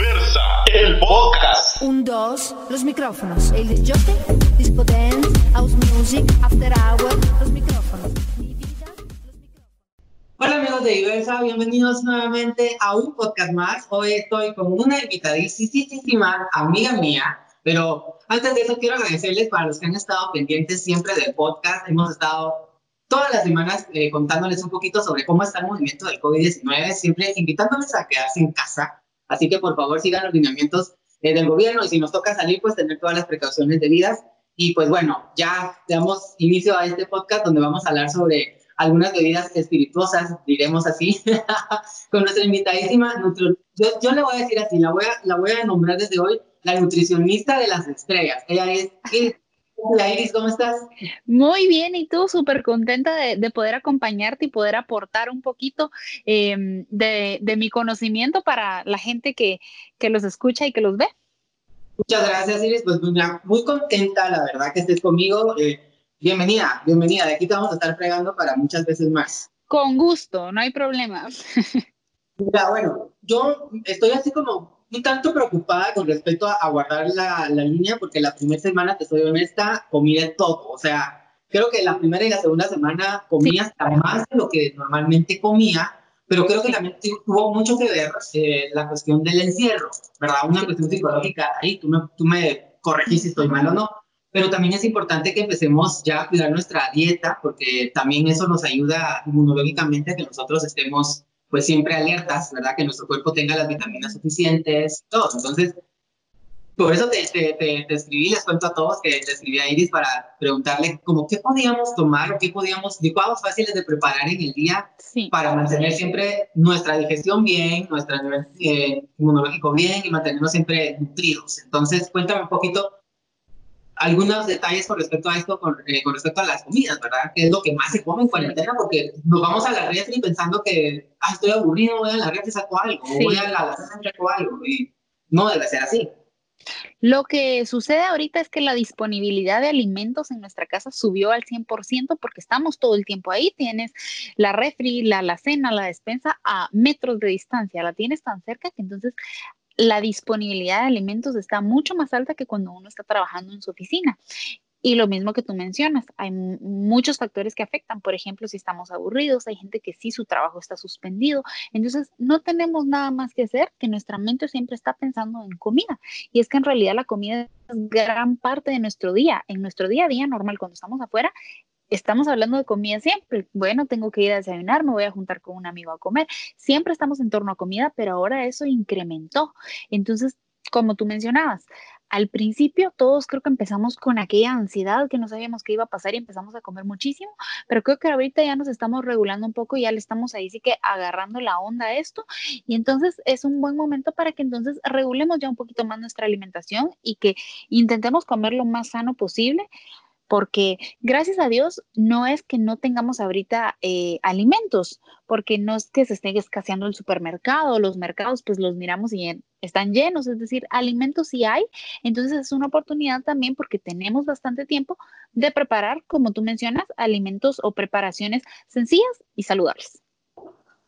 Diversa, el podcast. Un, dos, los micrófonos. El disjockey, disco dance, house music, after hour, los micrófonos. Mi vida, los micrófonos. Hola amigos de Diversa, bienvenidos nuevamente a un podcast más. Hoy estoy con una invitadísima amiga mía, pero antes de eso quiero agradecerles para los que han estado pendientes siempre del podcast. Hemos estado todas las semanas eh, contándoles un poquito sobre cómo está el movimiento del COVID-19, siempre invitándoles a quedarse en casa. Así que por favor sigan los lineamientos eh, del gobierno y si nos toca salir, pues tener todas las precauciones debidas. Y pues bueno, ya damos inicio a este podcast donde vamos a hablar sobre algunas bebidas espirituosas, diremos así, con nuestra invitadísima, yo, yo le voy a decir así, la voy a, la voy a nombrar desde hoy, la nutricionista de las estrellas. Ella es. Hola Iris, ¿cómo estás? Muy bien, y tú súper contenta de, de poder acompañarte y poder aportar un poquito em, de, de mi conocimiento para la gente que, que los escucha y que los ve. Muchas gracias, Iris. Pues muy, muy contenta, la verdad, que estés conmigo. Eh, bienvenida, bienvenida. De aquí te vamos a estar fregando para muchas veces más. Con gusto, no hay problema. Mira, bueno, yo estoy así como un tanto preocupada con respecto a, a guardar la, la, línea, porque la primera semana, te soy honesta, comí de todo. O sea, creo que la primera y la segunda semana comí hasta más de lo que normalmente comía, pero creo que también tuvo mucho que ver eh, la cuestión del encierro, ¿verdad? Una cuestión psicológica. Ahí tú me, tú me corregís si estoy mal o no. Pero también es importante que empecemos ya a cuidar nuestra dieta, porque también eso nos ayuda inmunológicamente a que nosotros estemos pues siempre alertas, ¿verdad? Que nuestro cuerpo tenga las vitaminas suficientes, todo. Entonces, por eso te, te, te, te, escribí, les cuento a todos que te escribí a Iris para preguntarle como qué podíamos tomar o qué podíamos, licuados fáciles de preparar en el día Sí. para mantener siempre nuestra digestión bien, nuestro nivel eh, inmunológico bien y mantenernos siempre nutridos. Entonces, cuéntame un poquito algunos detalles con respecto a esto, con, eh, con, respecto a las comidas, ¿verdad? ¿Qué es lo que más se come en cuarentena? Porque nos vamos a la refri pensando que, ah, estoy aburrido, voy a la refri y saco algo, Sí. voy a la alacena y saco algo, y no debe ser así. Lo que sucede ahorita es que la disponibilidad de alimentos en nuestra casa subió al 100% porque estamos todo el tiempo ahí. Tienes la refri, la alacena, la despensa a metros de distancia. La tienes tan cerca que entonces la disponibilidad de alimentos está mucho más alta que cuando uno está trabajando en su oficina. Y lo mismo que tú mencionas, hay muchos factores que afectan. Por ejemplo, si estamos aburridos, hay gente que sí su trabajo está suspendido. Entonces, no tenemos nada más que hacer que nuestra mente siempre está pensando en comida. Y es que en realidad la comida es gran parte de nuestro día. En nuestro día a día normal, cuando estamos afuera, estamos hablando de comida siempre. Bueno, tengo que ir a desayunar, me voy a juntar con un amigo a comer. Siempre estamos en torno a comida, pero ahora eso incrementó. Entonces, como tú mencionabas, al principio todos creo que empezamos con aquella ansiedad que no sabíamos qué iba a pasar y empezamos a comer muchísimo, pero creo que ahorita ya nos estamos regulando un poco ya le estamos ahí sí que agarrando la onda a esto y entonces es un buen momento para que entonces regulemos ya un poquito más nuestra alimentación y que intentemos comer lo más sano posible porque gracias a Dios no es que no tengamos ahorita eh, alimentos, porque no es que se esté escaseando el supermercado, los mercados pues los miramos y están llenos, es decir, alimentos sí hay, entonces es una oportunidad también porque tenemos bastante tiempo de preparar, como tú mencionas, alimentos o preparaciones sencillas y saludables.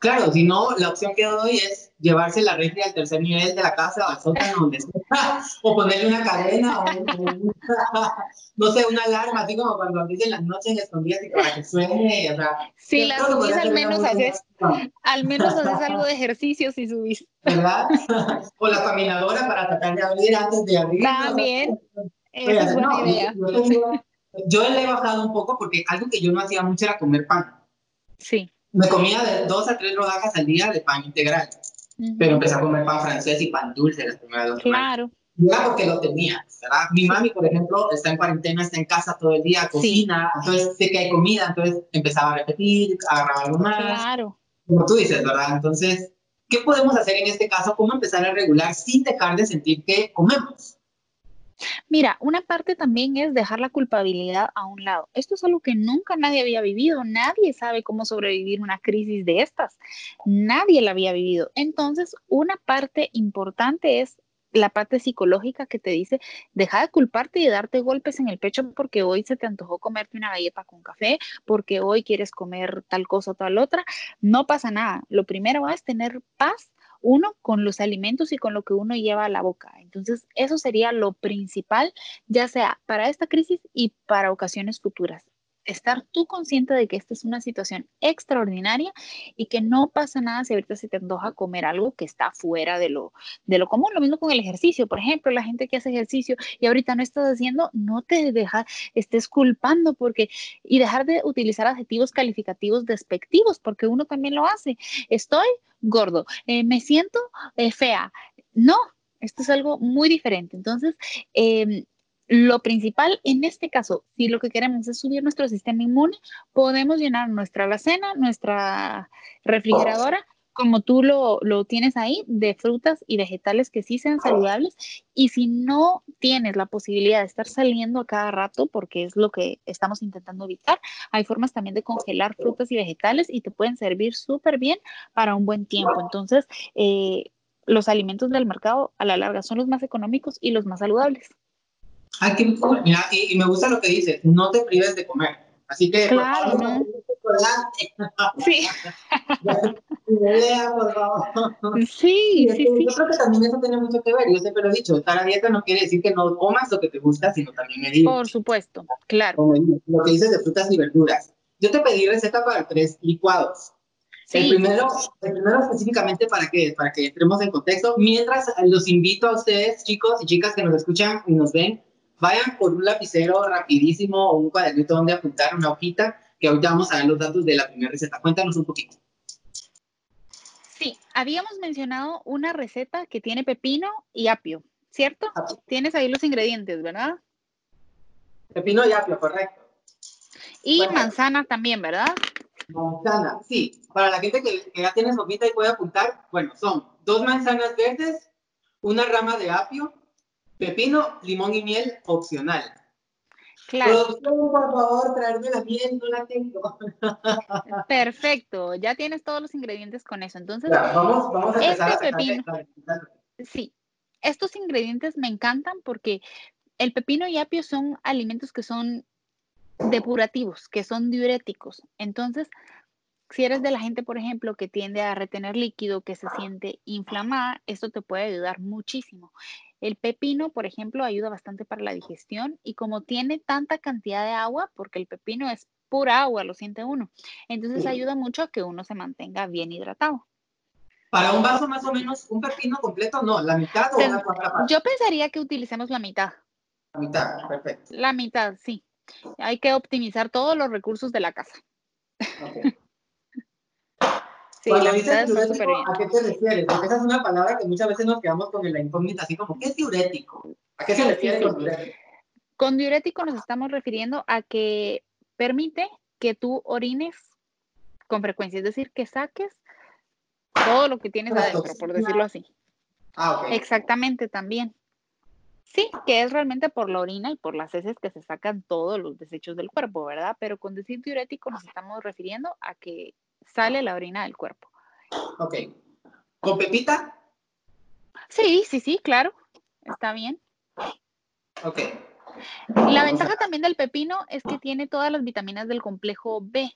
Claro, si no, la opción que doy es llevarse la refri al tercer nivel de la casa o al sótano, donde sea, o ponerle una cadena, o, o no sé, una alarma, así como cuando abrís en las noches escondidas y para que suene, o sea. Si la subís, al menos haces, al menos haces algo de ejercicio si subís. ¿Verdad? o la caminadora para tratar de abrir antes de abrir. También, esa es buena no, idea. Yo, yo, yo le he bajado un poco porque algo que yo no hacía mucho era comer pan. Sí. Me comía de dos a tres rodajas al día de pan integral, uh -huh. pero empecé a comer pan francés y pan dulce las primeras dos Claro. Ya porque lo tenía, ¿verdad? Mi mami, por ejemplo, está en cuarentena, está en casa todo el día, cocina, sí. entonces sé que hay comida, entonces empezaba a repetir, agarraba algo más. Claro. Como tú dices, ¿verdad? Entonces, ¿qué podemos hacer en este caso? ¿Cómo empezar a regular sin dejar de sentir que comemos? Mira, una parte también es dejar la culpabilidad a un lado. Esto es algo que nunca nadie había vivido. Nadie sabe cómo sobrevivir una crisis de estas. Nadie la había vivido. Entonces, una parte importante es la parte psicológica que te dice, deja de culparte y de darte golpes en el pecho porque hoy se te antojó comerte una galleta con café, porque hoy quieres comer tal cosa o tal otra. No pasa nada. Lo primero es tener paz uno con los alimentos y con lo que uno lleva a la boca. Entonces, eso sería lo principal, ya sea para esta crisis y para ocasiones futuras estar tú consciente de que esta es una situación extraordinaria y que no pasa nada si ahorita se te antoja comer algo que está fuera de lo, de lo común. Lo mismo con el ejercicio. Por ejemplo, la gente que hace ejercicio y ahorita no estás haciendo, no te deja, estés culpando porque, y dejar de utilizar adjetivos calificativos despectivos, porque uno también lo hace. Estoy gordo, eh, me siento eh, fea. No, esto es algo muy diferente. Entonces, eh, lo principal en este caso, si lo que queremos es subir nuestro sistema inmune, podemos llenar nuestra alacena, nuestra refrigeradora, como tú lo, tienes ahí, de frutas y vegetales que sí sean saludables. Y si no tienes la posibilidad de estar saliendo a cada rato, porque es lo que estamos intentando evitar, hay formas también de congelar frutas y vegetales y te pueden servir súper bien para un buen tiempo. Entonces, eh, los alimentos del mercado a la larga son los más económicos y los más saludables. Ay, qué Mira, y, me gusta lo que dices, no te prives de comer. Así que, claro, por Sí. por favor. Sí, sí, sí. Yo creo que también eso tiene mucho que ver. Yo siempre lo he dicho, estar a dieta no quiere decir que no comas lo que te gusta, sino también medir. Por supuesto, claro. Lo que dices de frutas y verduras. Yo te pedí receta para tres licuados. El, primero, el primero específicamente para que, para que entremos en contexto, mientras los invito a ustedes, chicos y chicas que nos escuchan y nos ven, vayan por un lapicero rapidísimo o un cuadernito donde apuntar una hojita, que ahorita vamos a ver los datos de la primera receta. Cuéntanos un poquito. Sí, habíamos mencionado una receta que tiene pepino y apio, ¿cierto? Tienes ahí los ingredientes, ¿verdad? Pepino y apio, correcto. Y manzana también, ¿verdad? Manzana, sí. Para la gente que, que ya tiene su hojita y puede apuntar, bueno, son dos manzanas verdes, una rama de apio, Pepino, limón y miel opcional. Claro. Producción, por favor, traerme la miel, no la tengo. Perfecto, ya tienes todos los ingredientes con eso. Entonces, vamos, vamos, a empezar este pepino, sí, estos ingredientes me encantan porque el pepino y apio son alimentos que son depurativos, que son diuréticos. Entonces, si eres de la gente, por ejemplo, que tiende a retener líquido, que se siente inflamada, esto te puede ayudar muchísimo. El pepino, por ejemplo, ayuda bastante para la digestión y como tiene tanta cantidad de agua, porque el pepino es pura agua, lo siente uno, entonces ayuda mucho a que uno se mantenga bien hidratado. Para un vaso más o menos, un pepino completo, no, la mitad o una cuarta parte. Yo pensaría que utilicemos la mitad. La mitad, perfecto. La mitad, sí. Hay que optimizar todos los recursos de la casa. Okay. Sí, la dices diurético, ¿a qué te refieres? Porque esa es una palabra que muchas veces nos quedamos con la incógnita, así como, ¿qué es diurético? ¿A qué se refiere con diurético? Con diurético nos estamos refiriendo a que permite que tú orines con frecuencia, es decir, que saques todo lo que tienes adentro, por decirlo así. Ah, ok. Exactamente, también. Sí, que es realmente por la orina y por las heces que se sacan todos los desechos del cuerpo, ¿verdad? Pero con decir diurético nos estamos refiriendo a que sale la orina del cuerpo. Ok. ¿Con pepita? Sí, sí, sí, claro. Está bien. Ok. La ventaja también del pepino es que tiene todas las vitaminas del complejo B.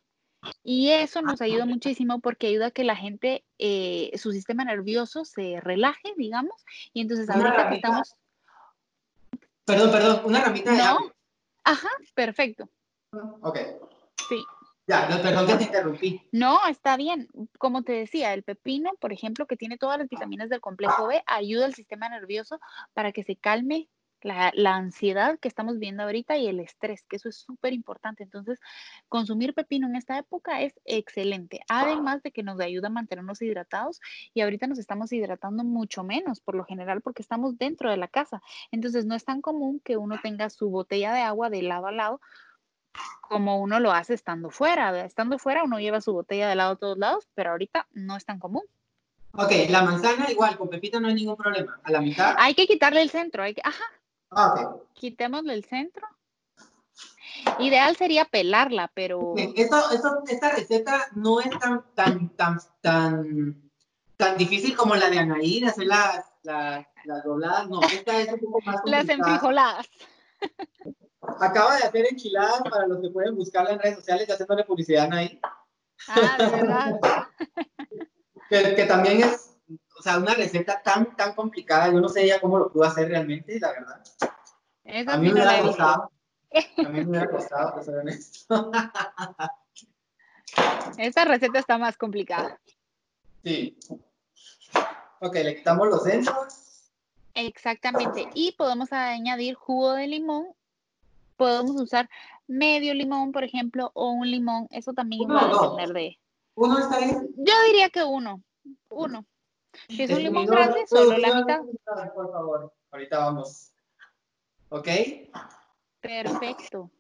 Y eso nos ayuda muchísimo porque ayuda a que la gente, eh, su sistema nervioso se relaje, digamos. Y entonces ahorita que estamos... Perdón, perdón, una ramita de ¿No? Ajá, perfecto. Ok. Ya, no, perdón que te interrumpí. No, está bien. Como te decía, el pepino, por ejemplo, que tiene todas las vitaminas del complejo B, ayuda al sistema nervioso para que se calme la, ansiedad que estamos viendo ahorita y el estrés, que eso es súper importante. Entonces, consumir pepino en esta época es excelente. Además de que nos ayuda a mantenernos hidratados y ahorita nos estamos hidratando mucho menos, por lo general, porque estamos dentro de la casa. Entonces, no es tan común que uno tenga su botella de agua de lado a lado como uno lo hace estando fuera. Estando fuera uno lleva su botella de lado a todos lados, pero ahorita no es tan común. Ok, la manzana igual, con pepita no hay ningún problema. A la mitad. Hay que quitarle el centro, hay que, ajá. Ah, ok. Quitémosle el centro. Ideal sería pelarla, pero. Esto, esto, esta receta no es tan, tan, tan, tan, tan difícil como la de Anaí, hacer las, las, las dobladas. No, esta es un poco más Las enfrijoladas. Acaba de hacer enchiladas para los que pueden buscarla en redes sociales y haciéndole publicidad ahí. Ah, de verdad. que, que, también es, o sea, una receta tan, tan complicada, yo no sé ya cómo lo pudo hacer realmente, la verdad. Esa A mí me no la hubiera costado. A mí me hubiera costado, para ser honesto. Esta receta está más complicada. Sí. Ok, le quitamos los centros. Exactamente. Y podemos añadir jugo de limón. Podemos usar medio limón, por ejemplo, o un limón. Eso también Uno va a depender de. Uno está bien. Yo diría que uno. Uno. Si es un limón Escribidor, grande, solo la mitad. Por favor. Ahorita vamos. Ok, Perfecto.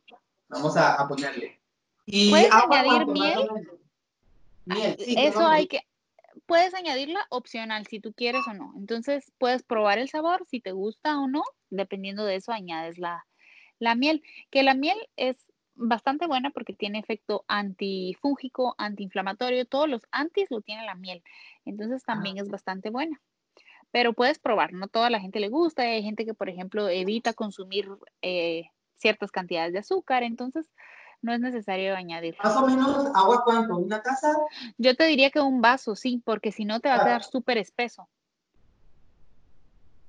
vamos a, a ponerle. Y ¿Puedes agua, añadir ¿cuánto más o miel? Miel, sí. Eso hay que. Puedes añadirla opcional si tú quieres o no. Entonces puedes probar el sabor, si te gusta o no. Dependiendo de eso, añades la, la miel. Que la miel es bastante buena porque tiene efecto antifúngico, antiinflamatorio. Todos los antis lo tiene la miel. Entonces también es bastante buena. Pero puedes probar. No toda la gente le gusta. Hay gente que, por ejemplo, evita consumir eh, ciertas cantidades de azúcar. Entonces no es necesario añadir. Más o menos, agua cuánto, una taza. Yo te diría que un vaso, sí, porque si no te va a quedar súper espeso.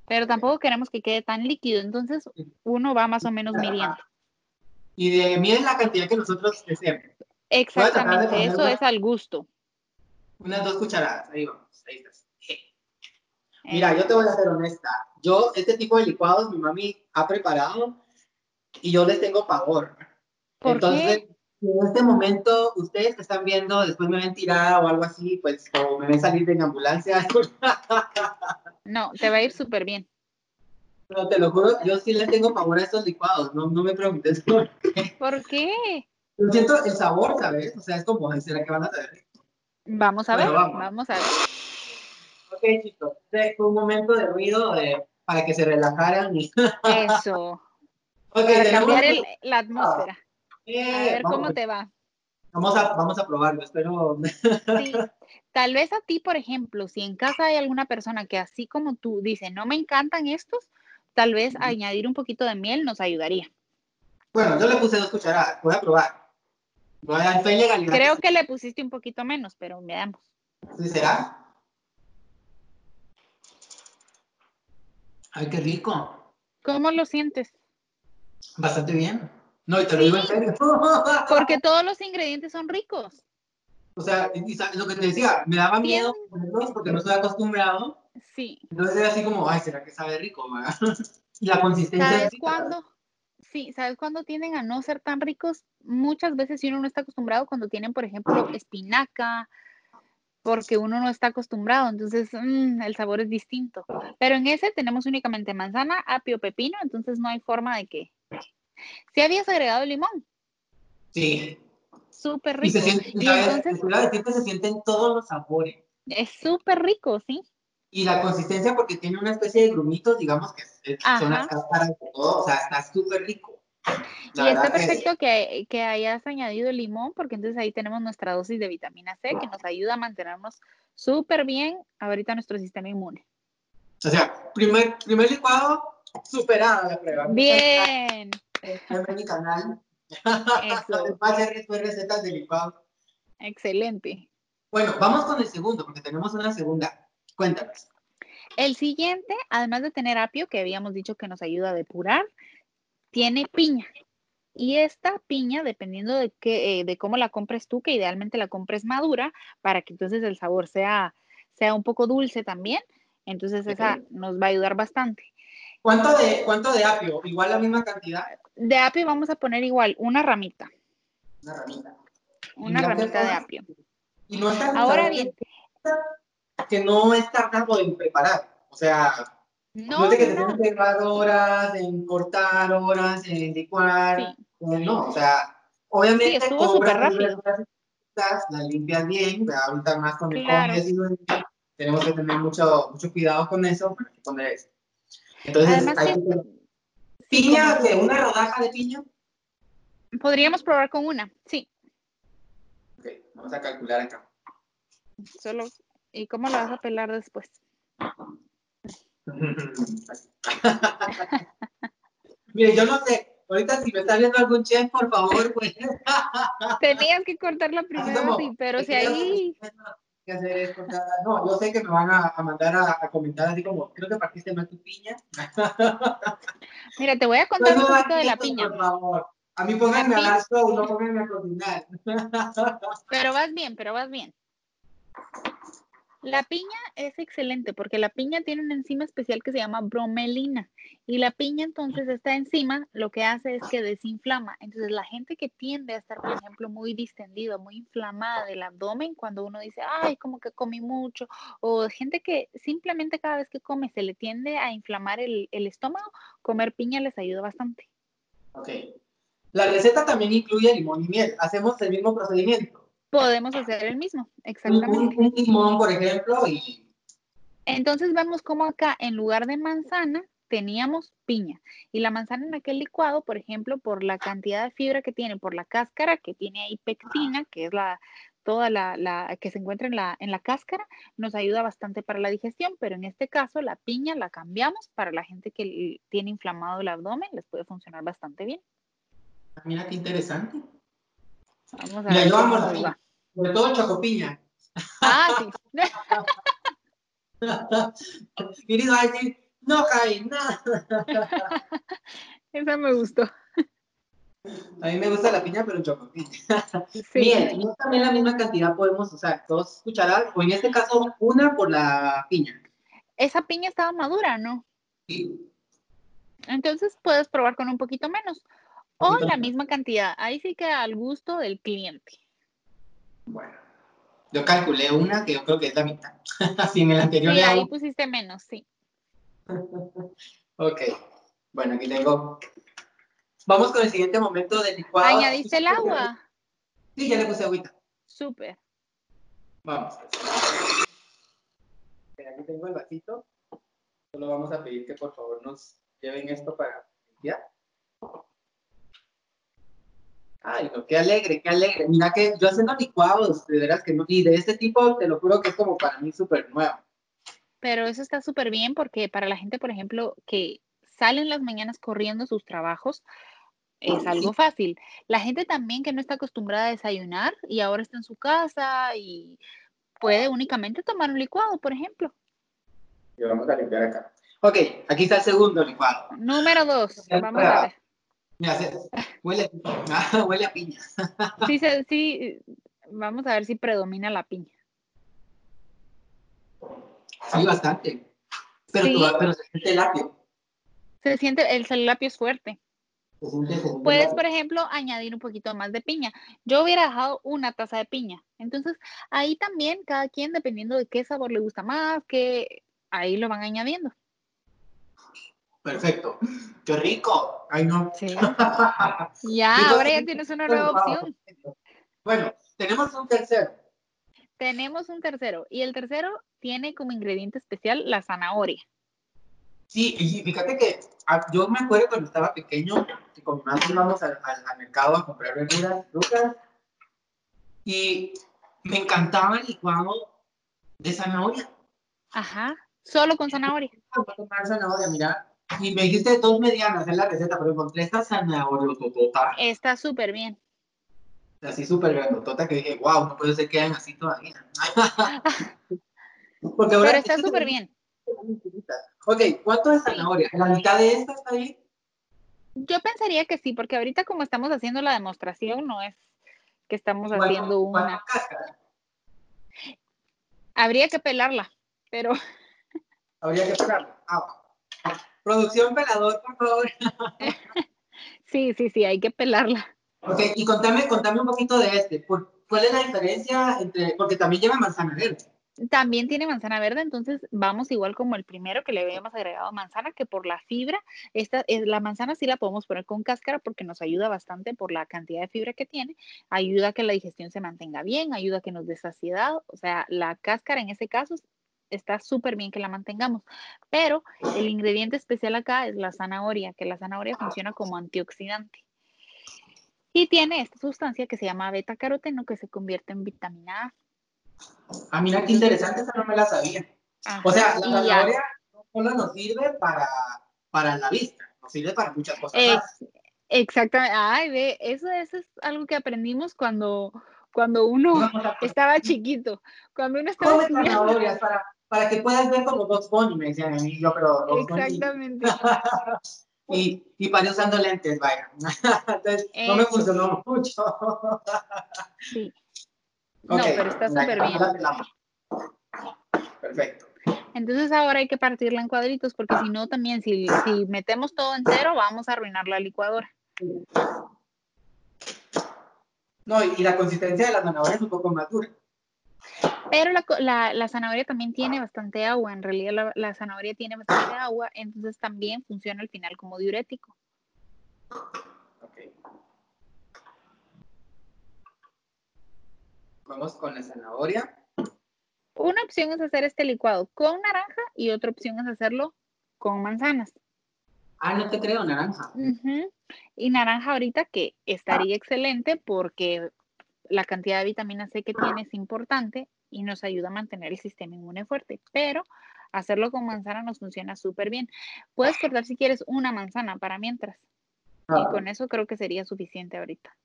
Pero tampoco queremos que quede tan líquido, entonces uno va más o menos midiendo. Y de miel la cantidad que nosotros deseemos. Exactamente, eso es al gusto. Unas dos cucharadas, ahí vamos, ahí estás. Mira, yo te voy a ser honesta. Yo, este tipo de licuados, mi mami ha preparado y yo les tengo pavor. ¿Por Entonces, en este momento, ustedes que están viendo, después me ven tirada o algo así, pues, o me ven salir de ambulancia, No, te va a ir súper bien. no, te lo juro, yo sí les tengo pavor a estos licuados, no, no me preguntes por qué. ¿Por qué? Yo siento el sabor, ¿sabes? O sea, es como, ¿será que van a saber? Vamos a Bueno, ver, vamos. vamos a ver. Ok, chicos, fue un momento de ruido de- para que se relajaran y... Eso, Ok, para cambiar el- la atmósfera. A Eh, ver vamos, cómo te va. Vamos a, vamos a probarlo, espero... Sí, tal vez a ti, por ejemplo, si en casa hay alguna persona que así como tú dice, no me encantan estos, tal vez añadir un poquito de miel nos ayudaría. Bueno, yo le puse dos cucharadas, voy a probar. A fe legalidad. Creo que le pusiste un poquito menos, pero veamos. ¿Sí será? Ay, qué rico. ¿Cómo lo sientes? Bastante bien. No, y te lo digo en serio. Porque todos los ingredientes son ricos. o sea, lo que te decía, me daba miedo ponerlos porque no estoy acostumbrado. Sí. Entonces era así como, ay, ¿será que sabe rico? ma?" y la consistencia ¿Sabes rica. cuándo? Sí, ¿sabes cuándo tienden a no ser tan ricos? Muchas veces si uno no está acostumbrado, cuando tienen, por ejemplo, espinaca, porque uno no está acostumbrado, entonces mm, el sabor es distinto. Pero en ese tenemos únicamente manzana, apio, pepino, entonces no hay forma de que... Si habías agregado limón, Sí. súper Y se rico. Y entonces a decir que se sienten todos los sabores. es súper rico, ¿sí? Y la consistencia, porque tiene una especie de grumitos, digamos que son las cáscaras de todo, o sea, está súper rico. La y está perfecto que, que hayas añadido limón, porque entonces ahí tenemos nuestra dosis de vitamina C que nos ayuda a mantenernos súper bien ahorita nuestro sistema inmune. O sea, primer, primer licuado, superada la prueba. Bien, En mi canal. eso, Va a hacer después recetas de licuado. excelente. Bueno, vamos con el segundo, porque tenemos una segunda. Cuéntanos. El siguiente, además de tener apio, que habíamos dicho que nos ayuda a depurar, tiene piña. Y esta piña, dependiendo de, qué, eh, de cómo la compres tú, que idealmente la compres madura, para que entonces el sabor sea, sea un poco dulce también, entonces esa nos va a ayudar bastante. ¿Cuánto de, ¿Cuánto de apio? Igual la misma cantidad. De apio vamos a poner igual una ramita, Una ramita. una te ramita de apio. Y no está Ahora bien, que no es tardado en preparar. O sea, no, no, es de que te no, que llevar horas en cortar, horas en licuar. Sí. No, o sea, obviamente Sí, súper rápido. las limpias bien, pero ahorita más con el Claro. COVID, así, tenemos que tener mucho, mucho cuidado con eso. Entonces, Además hay que- piña, que una rodaja de piña. podríamos probar con una, sí, Ok, vamos a calcular acá. solo. ¿Y cómo la vas a pelar después? Mire, yo no sé, ahorita si me está viendo algún chef, por favor, pues. Tenías que cortarla primero, sí, pero si ahí que hacer o sea, no, yo sé que me van a, a mandar a, a comentar así como, creo que partiste mal tu piña. Mira, te voy a contar No, un poquito de la piña, Por favor. A mí pónganme a dar show, no pónganme a cocinar. pero vas bien, pero vas bien. La piña es excelente porque la piña tiene una enzima especial que se llama bromelina y la piña entonces esta enzima lo que hace es que desinflama. Entonces la gente que tiende a estar, por ejemplo, muy distendida, muy inflamada del abdomen, cuando uno dice, ay, como que comí mucho, o gente que simplemente cada vez que come se le tiende a inflamar el, estómago, comer piña les ayuda bastante. Ok. La receta también incluye limón y miel. Hacemos el mismo procedimiento. Podemos hacer el mismo, exactamente. un- limón, por ejemplo, y Entonces vemos como acá en lugar de manzana teníamos piña y la manzana en aquel licuado, por ejemplo, por la cantidad de fibra que tiene, por la cáscara que tiene ahí pectina, que es la toda la, la que se encuentra en la, en la cáscara, nos ayuda bastante para la digestión, pero en este caso la piña la cambiamos para la gente que tiene inflamado el abdomen, les puede funcionar bastante bien. ah, mira qué interesante. Vamos a ver yo amo cómo la nos piña. va. Sobre todo chocopiña. Ah, sí. Querido a decir, no, Javi, no. Esa me gustó. A mí me gusta la piña, pero chocopiña. Sí. Miel, y también la misma cantidad podemos usar, dos cucharadas, o en este caso, una por la piña. Esa piña estaba madura, ¿no? Sí, Entonces puedes probar con un poquito menos o la misma cantidad. Ahí sí que al gusto del cliente. bueno. Yo calculé una que yo creo que es la mitad. Así en el anterior Sí, ahí pusiste menos, sí. Ok. Bueno, aquí tengo. Vamos con el siguiente momento del licuado. ¿Añadiste el agua? Sí, ya le puse agüita. Súper. Vamos. Aquí tengo el vasito. Solo vamos a pedir que por favor nos lleven esto para limpiar. Ay, no, qué alegre, qué alegre. Mira que yo haciendo licuados, de veras que no. Y de este tipo, te lo juro que es como para mí súper nuevo. Pero eso está súper bien porque para la gente, por ejemplo, que sale en las mañanas corriendo sus trabajos, es algo fácil. La gente también que no está acostumbrada a desayunar y ahora está en su casa y puede únicamente tomar un licuado, por ejemplo. Y vamos a limpiar acá. Ok, aquí está el segundo licuado. Número dos, vamos a ver. Huele, huele a piña. Sí, sí, vamos a ver si predomina la piña. Sí, bastante. Pero, Sí. tú- pero se siente el apio. Se siente, el celapio es fuerte. Se siente, se siente el Puedes, por ejemplo, añadir un poquito más de piña. Yo hubiera dejado una taza de piña. Entonces, ahí también cada quien, dependiendo de qué sabor le gusta más, que ahí lo van añadiendo. Perfecto. ¡Qué rico! Ay, no. Sí. Ya, ahora ya tienes una nueva opción. Bueno, tenemos un tercero. Tenemos un tercero. Y el tercero tiene como ingrediente especial la zanahoria. Sí, y fíjate que ah, yo me acuerdo cuando estaba pequeño que con mi mamá íbamos al, al- al mercado a comprar verduras, frutas, y me encantaba el licuado de zanahoria. Ajá. Solo con zanahoria. Voy a comprar zanahoria, mira. Y me dijiste dos medianas en la receta, pero encontré esta zanahoria totota, Está súper bien. así súper grandotota, que dije, wow, no puede ser que hayan así todavía. Porque ahora Pero está súper bien. Ok, ¿cuánto es zanahoria? ¿La mitad de esta está bien? Yo pensaría que sí, porque ahorita como estamos haciendo la demostración, no es que estamos ¿Cuánto- haciendo una. cáscara? Habría que pelarla, pero Habría que pelarla. Ah. Producción pelador, por favor. sí, sí, sí, hay que pelarla. Ok, y contame, contame un poquito de este. ¿Por- ¿Cuál es la diferencia entre, porque también lleva manzana verde? También tiene manzana verde, entonces vamos igual como el primero que le habíamos agregado manzana, que por la fibra, esta, es, la manzana sí la podemos poner con cáscara porque nos ayuda bastante por la cantidad de fibra que tiene, ayuda a que la digestión se mantenga bien, ayuda a que nos dé saciedad, o sea, la cáscara en ese caso está súper bien que la mantengamos, pero el ingrediente especial acá es la zanahoria, que la zanahoria funciona como antioxidante. Y tiene esta sustancia que se llama beta caroteno que se convierte en vitamina A. Ah, mira qué interesante, esa no me la sabía. Ajá, O sea, la zanahoria no solo nos sirve para, para la vista, nos sirve para muchas cosas más. Ex- exactamente. Ay, ve, eso, eso es algo que aprendimos cuando, cuando uno estaba chiquito, cuando uno estaba Come zanahorias para, para que puedas ver como Box Bunny, me decían a mí. Yo, pero. Exactamente. y, y paré usando lentes, vaya. Entonces, no me funcionó mucho. Sí. No, pero está súper bien. Perfecto. Entonces ahora hay que partirla en cuadritos porque si no también si, si metemos todo entero vamos a arruinar la licuadora. No, y, y la consistencia de la zanahoria es un poco más dura. Pero la, la- la zanahoria también tiene bastante agua, en realidad la, la zanahoria tiene bastante agua, entonces también funciona al final como diurético. Ok. Vamos con la zanahoria. Una opción es hacer este licuado con naranja y otra opción es hacerlo con manzanas. Ah, no te creo, naranja. Ujú. Y naranja ahorita que estaría excelente porque la cantidad de vitamina C que tiene es importante y nos ayuda a mantener el sistema inmune fuerte, pero hacerlo con manzana nos funciona súper bien. Puedes cortar si quieres una manzana para mientras y con eso creo que sería suficiente ahorita.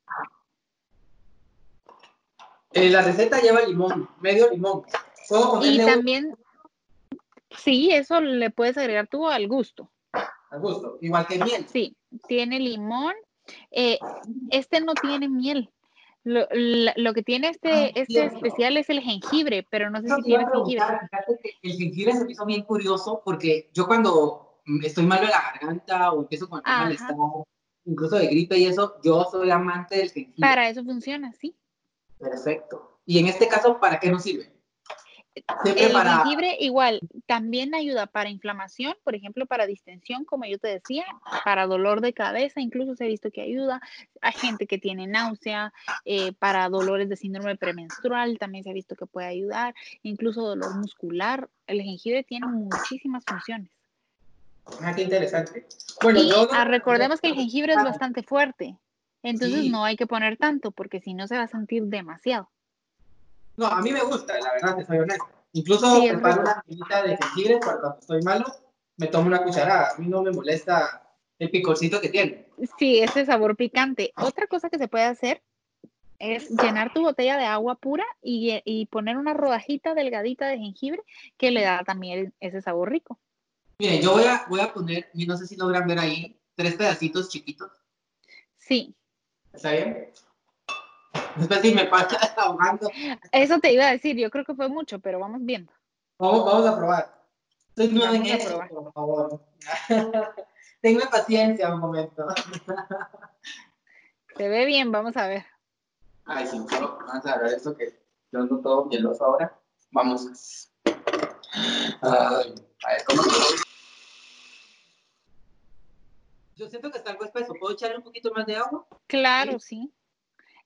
Eh, la receta lleva limón, medio limón. Puedo Y un también, sí, eso le puedes agregar tú al gusto. al gusto, igual que miel. Sí, tiene limón. eh, este no tiene miel. Lo, lo que tiene Ah, este, este cierto. especial es el jengibre, pero no sé si tiene jengibre. que el jengibre se me hizo bien curioso porque yo cuando estoy malo de la garganta o empiezo con Ajá. malestar, incluso de gripe y eso, yo soy amante del jengibre. Para eso funciona, sí. Perfecto. Y en este caso, ¿para qué nos sirve? Siempre El para... jengibre igual también ayuda para inflamación, por ejemplo, para distensión, como yo te decía, para dolor de cabeza, incluso se ha visto que ayuda. Hay gente que tiene náusea, eh, para dolores de síndrome premenstrual, también se ha visto que puede ayudar, incluso dolor muscular. El jengibre tiene muchísimas funciones. Ah, qué interesante. Bueno, Y yo... ah, recordemos que el jengibre es bastante fuerte, entonces Sí. no hay que poner tanto, porque si no se va a sentir demasiado. No, a mí me gusta, la verdad, te soy honesto. Incluso Sí, preparo una semillita de jengibre cuando estoy malo, me tomo una cucharada. A mí no me molesta el picorcito que tiene. Sí, ese sabor picante. Otra cosa que se puede hacer es llenar tu botella de agua pura y, y poner una rodajita delgadita de jengibre que le da también ese sabor rico. Miren, yo voy a, voy a poner, y no sé si logran ver ahí, tres pedacitos chiquitos. Sí, ¿Está bien? Si me pasa ahogando, eso te iba a decir, yo creo que fue mucho, pero vamos viendo. vamos, vamos a probar. Soy nueva en Vamos probar. por favor. Tenme paciencia un momento. Se ve bien, vamos a ver. Ay, sí, vamos a agarrar esto que yo ando todo mieloso ahora. Vamos. Ay, a ver, ¿cómo se- Yo siento que está algo espeso. ¿Puedo echarle un poquito más de agua? Claro, sí.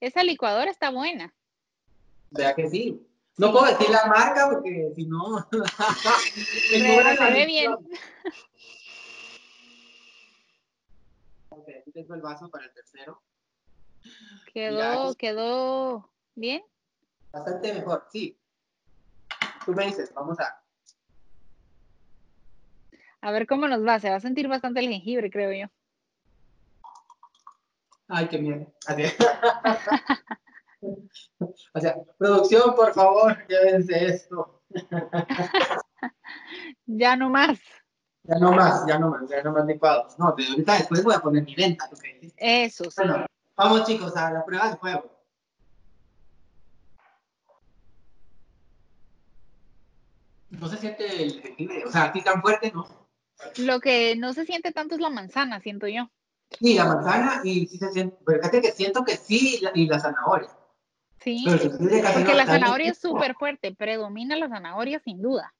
Esa licuadora está buena. Vea que sí. No puedo decir la marca porque si no. Pero se ve adicción. Ok, aquí tengo el vaso para el tercero. Quedó, Ya. quedó bien. Bastante mejor, sí. Tú me dices, vamos a. A ver cómo nos va. Se va a sentir bastante el jengibre, creo yo. Ay, qué miedo. Así. o sea, producción, por favor, llévense esto. Ya no más. Ya no más, ya no más, ya no más licuados. No, de ahorita después voy a poner mi venta. Eso sí. Bueno, vamos chicos a la prueba de fuego. No se siente el jengibre, o sea, así tan fuerte, ¿no? Lo que no se siente tanto es la manzana, siento yo. Sí, la manzana y sí se siente, pero fíjate que siento que sí y la, zanahoria. Sí. Porque no, la zanahoria es súper fuerte, predomina la zanahoria sin duda.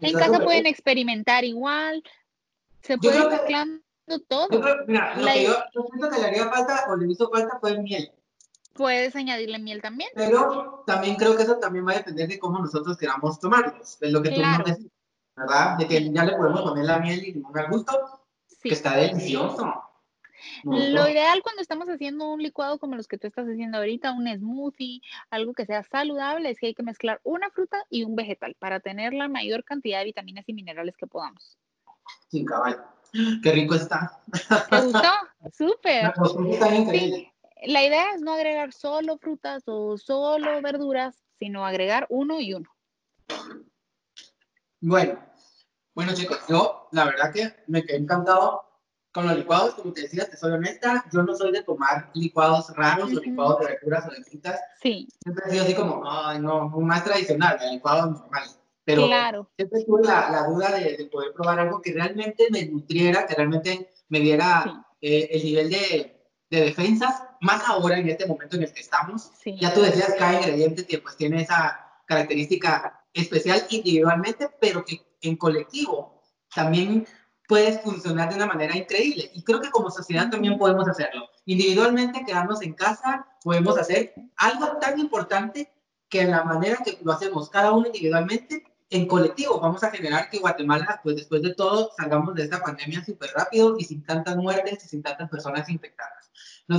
En casa pueden bien. experimentar igual, se puede ir que- mezclando todo. Yo creo, mira, lo La- que yo, yo siento que le haría falta o le hizo falta fue miel. Puedes añadirle miel también. Pero también creo que eso también va a depender de cómo nosotros queramos tomarlos, de lo que Claro. tú nos decís, ¿verdad? De que ya le podemos poner la miel y limón al gusto, Sí. que está delicioso. Lo ideal cuando estamos haciendo un licuado como los que tú estás haciendo ahorita, un smoothie, algo que sea saludable, es que hay que mezclar una fruta y un vegetal para tener la mayor cantidad de vitaminas y minerales que podamos. Sí, cabal. Qué rico está. ¿Te gustó? Súper. La idea es no agregar solo frutas o solo verduras, sino agregar uno y uno. Bueno, bueno chicos, yo la verdad que me quedé encantado con los licuados, como te decía, te soy honesta, yo no soy de tomar licuados raros o licuados de verduras o de frutas. Sí. Siempre he sido así como, ay, no, más tradicional, el licuado normal. Pero claro. siempre tuve la, la duda de, de, poder probar algo que realmente me nutriera, que realmente me diera sí. eh, el nivel de, de, defensas, más ahora en este momento en el que estamos. Sí. Ya tú decías, cada ingrediente pues tiene esa característica especial individualmente, pero que en colectivo también puedes funcionar de una manera increíble. Y creo que como sociedad también podemos hacerlo. Individualmente, quedarnos en casa, podemos hacer algo tan importante que en la manera que lo hacemos cada uno individualmente, en colectivo vamos a generar que Guatemala, pues después de todo, salgamos de esta pandemia súper rápido y sin tantas muertes y sin tantas personas infectadas.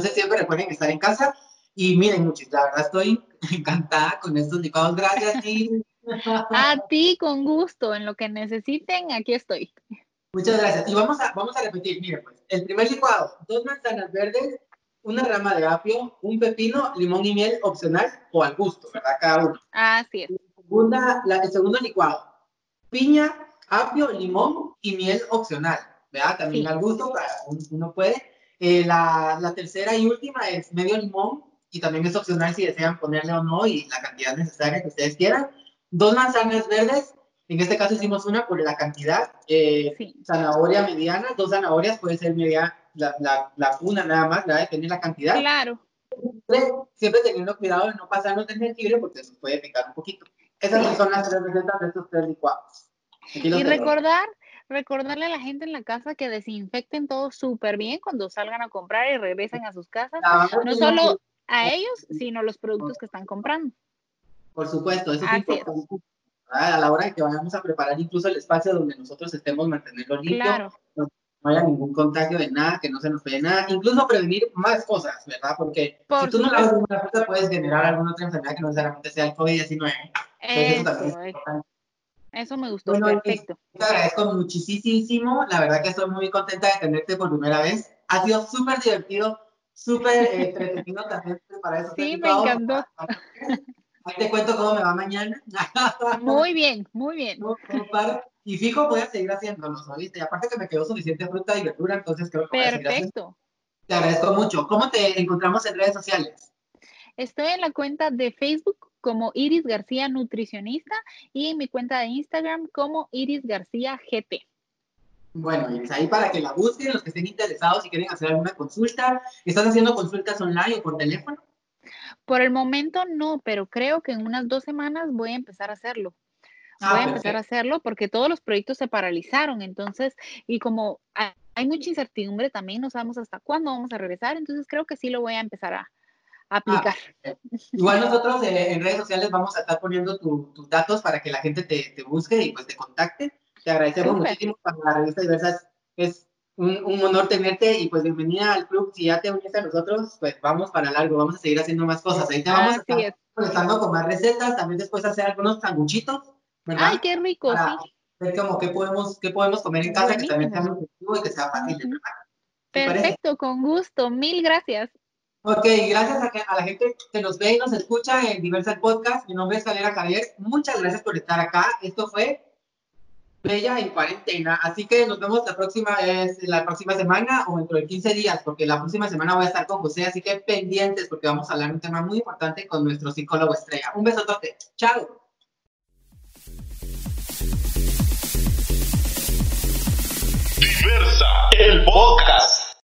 Sé, siempre recuerden estar en casa. Y miren, muchachos, la verdad estoy encantada con estos licuados. Gracias, y... A ti, con gusto. En lo que necesiten, aquí estoy. Muchas gracias. Y vamos a, vamos a repetir, miren, pues, el primer licuado, dos manzanas verdes, una rama de apio, un pepino, limón y miel opcional o al gusto, ¿verdad? Cada uno. Así es. Segunda, la, el segundo licuado, piña, apio, limón y miel opcional, ¿verdad? También sí. al gusto, uno puede. Eh, la, la tercera y última es medio limón y también es opcional si desean ponerle o no y la cantidad necesaria que ustedes quieran. Dos manzanas verdes, en este caso hicimos una por la cantidad, eh, sí. zanahoria mediana, dos zanahorias, puede ser media, la, la, la una nada más, ¿verdad? Depende de la cantidad. Claro. Siempre, siempre, teniendo cuidado de no pasarnos de jengibre porque eso puede picar un poquito. Esas sí. son las tres recetas de estos tres licuados. Y recordar, recordarle a la gente en la casa que desinfecten todo súper bien cuando salgan a comprar y regresen a sus casas. No solo a ellos, sino los productos que están comprando. Por supuesto, eso es Así importante. A la hora de que vayamos a preparar incluso el espacio donde nosotros estemos mantenerlo limpio, claro. no, no haya ningún contagio de nada, que no se nos pegue nada, incluso prevenir más cosas, ¿verdad? Porque Por si tú no lavas una fruta puedes generar alguna otra enfermedad que no necesariamente sea el COVID-19. Eso, es es- me gustó, Bueno, perfecto. Te agradezco muchísimo, la verdad que estoy muy contenta de tenerte por primera vez. Ha sido súper divertido, súper eh, entretenido también para eso. Sí, me encantó. Ahí te cuento cómo me va mañana. Muy bien, muy bien. No, no paro. Y fijo, voy a seguir haciéndolo, ¿viste? Y aparte que me quedó suficiente fruta y verdura, entonces creo que voy a seguir haciendo. Perfecto. Te agradezco mucho. ¿Cómo te encontramos en redes sociales? Estoy en la cuenta de Facebook como Iris García Nutricionista y en mi cuenta de Instagram como Iris García GT. Bueno, Iris, ahí para que la busquen, los que estén interesados y quieren hacer alguna consulta. ¿Estás haciendo consultas online o por teléfono? Por el momento no, pero creo que en unas dos semanas voy a empezar a hacerlo. Ah, voy a empezar perfecto. a hacerlo porque todos los proyectos se paralizaron, entonces, y como hay mucha incertidumbre también, no sabemos hasta cuándo vamos a regresar, entonces creo que sí lo voy a empezar a, a Ah, aplicar. Igual nosotros eh, en redes sociales vamos a estar poniendo tu- tus datos para que la gente te, te busque y pues te contacte. Te agradecemos muchísimo para la revista Diversas. Es un, un honor tenerte y pues bienvenida al club. Si ya te uniste a nosotros, pues vamos para largo, vamos a seguir haciendo más cosas. Ahí te vamos a Así estar es. conectando con más recetas, también después hacer algunos sanguchitos, ¿verdad? Ay, qué rico, Para sí. ver como qué podemos, qué podemos comer en casa que también sea Buenísimo. nutritivo y que sea fácil de Ujú. preparar. ¿Te parece? Perfecto, con gusto, mil gracias. Ok, gracias a, que- a la gente que nos ve y nos escucha en Diversal Podcast. Mi nombre es Calera Javier. Muchas gracias por estar acá. Esto fue Bella en cuarentena. Así que nos vemos la próxima vez, la próxima semana o dentro de 15 días, porque la próxima semana voy a estar con José. Así que pendientes, porque vamos a hablar un tema muy importante con nuestro psicólogo estrella. Un besotote. Chao. Diversa, el podcast.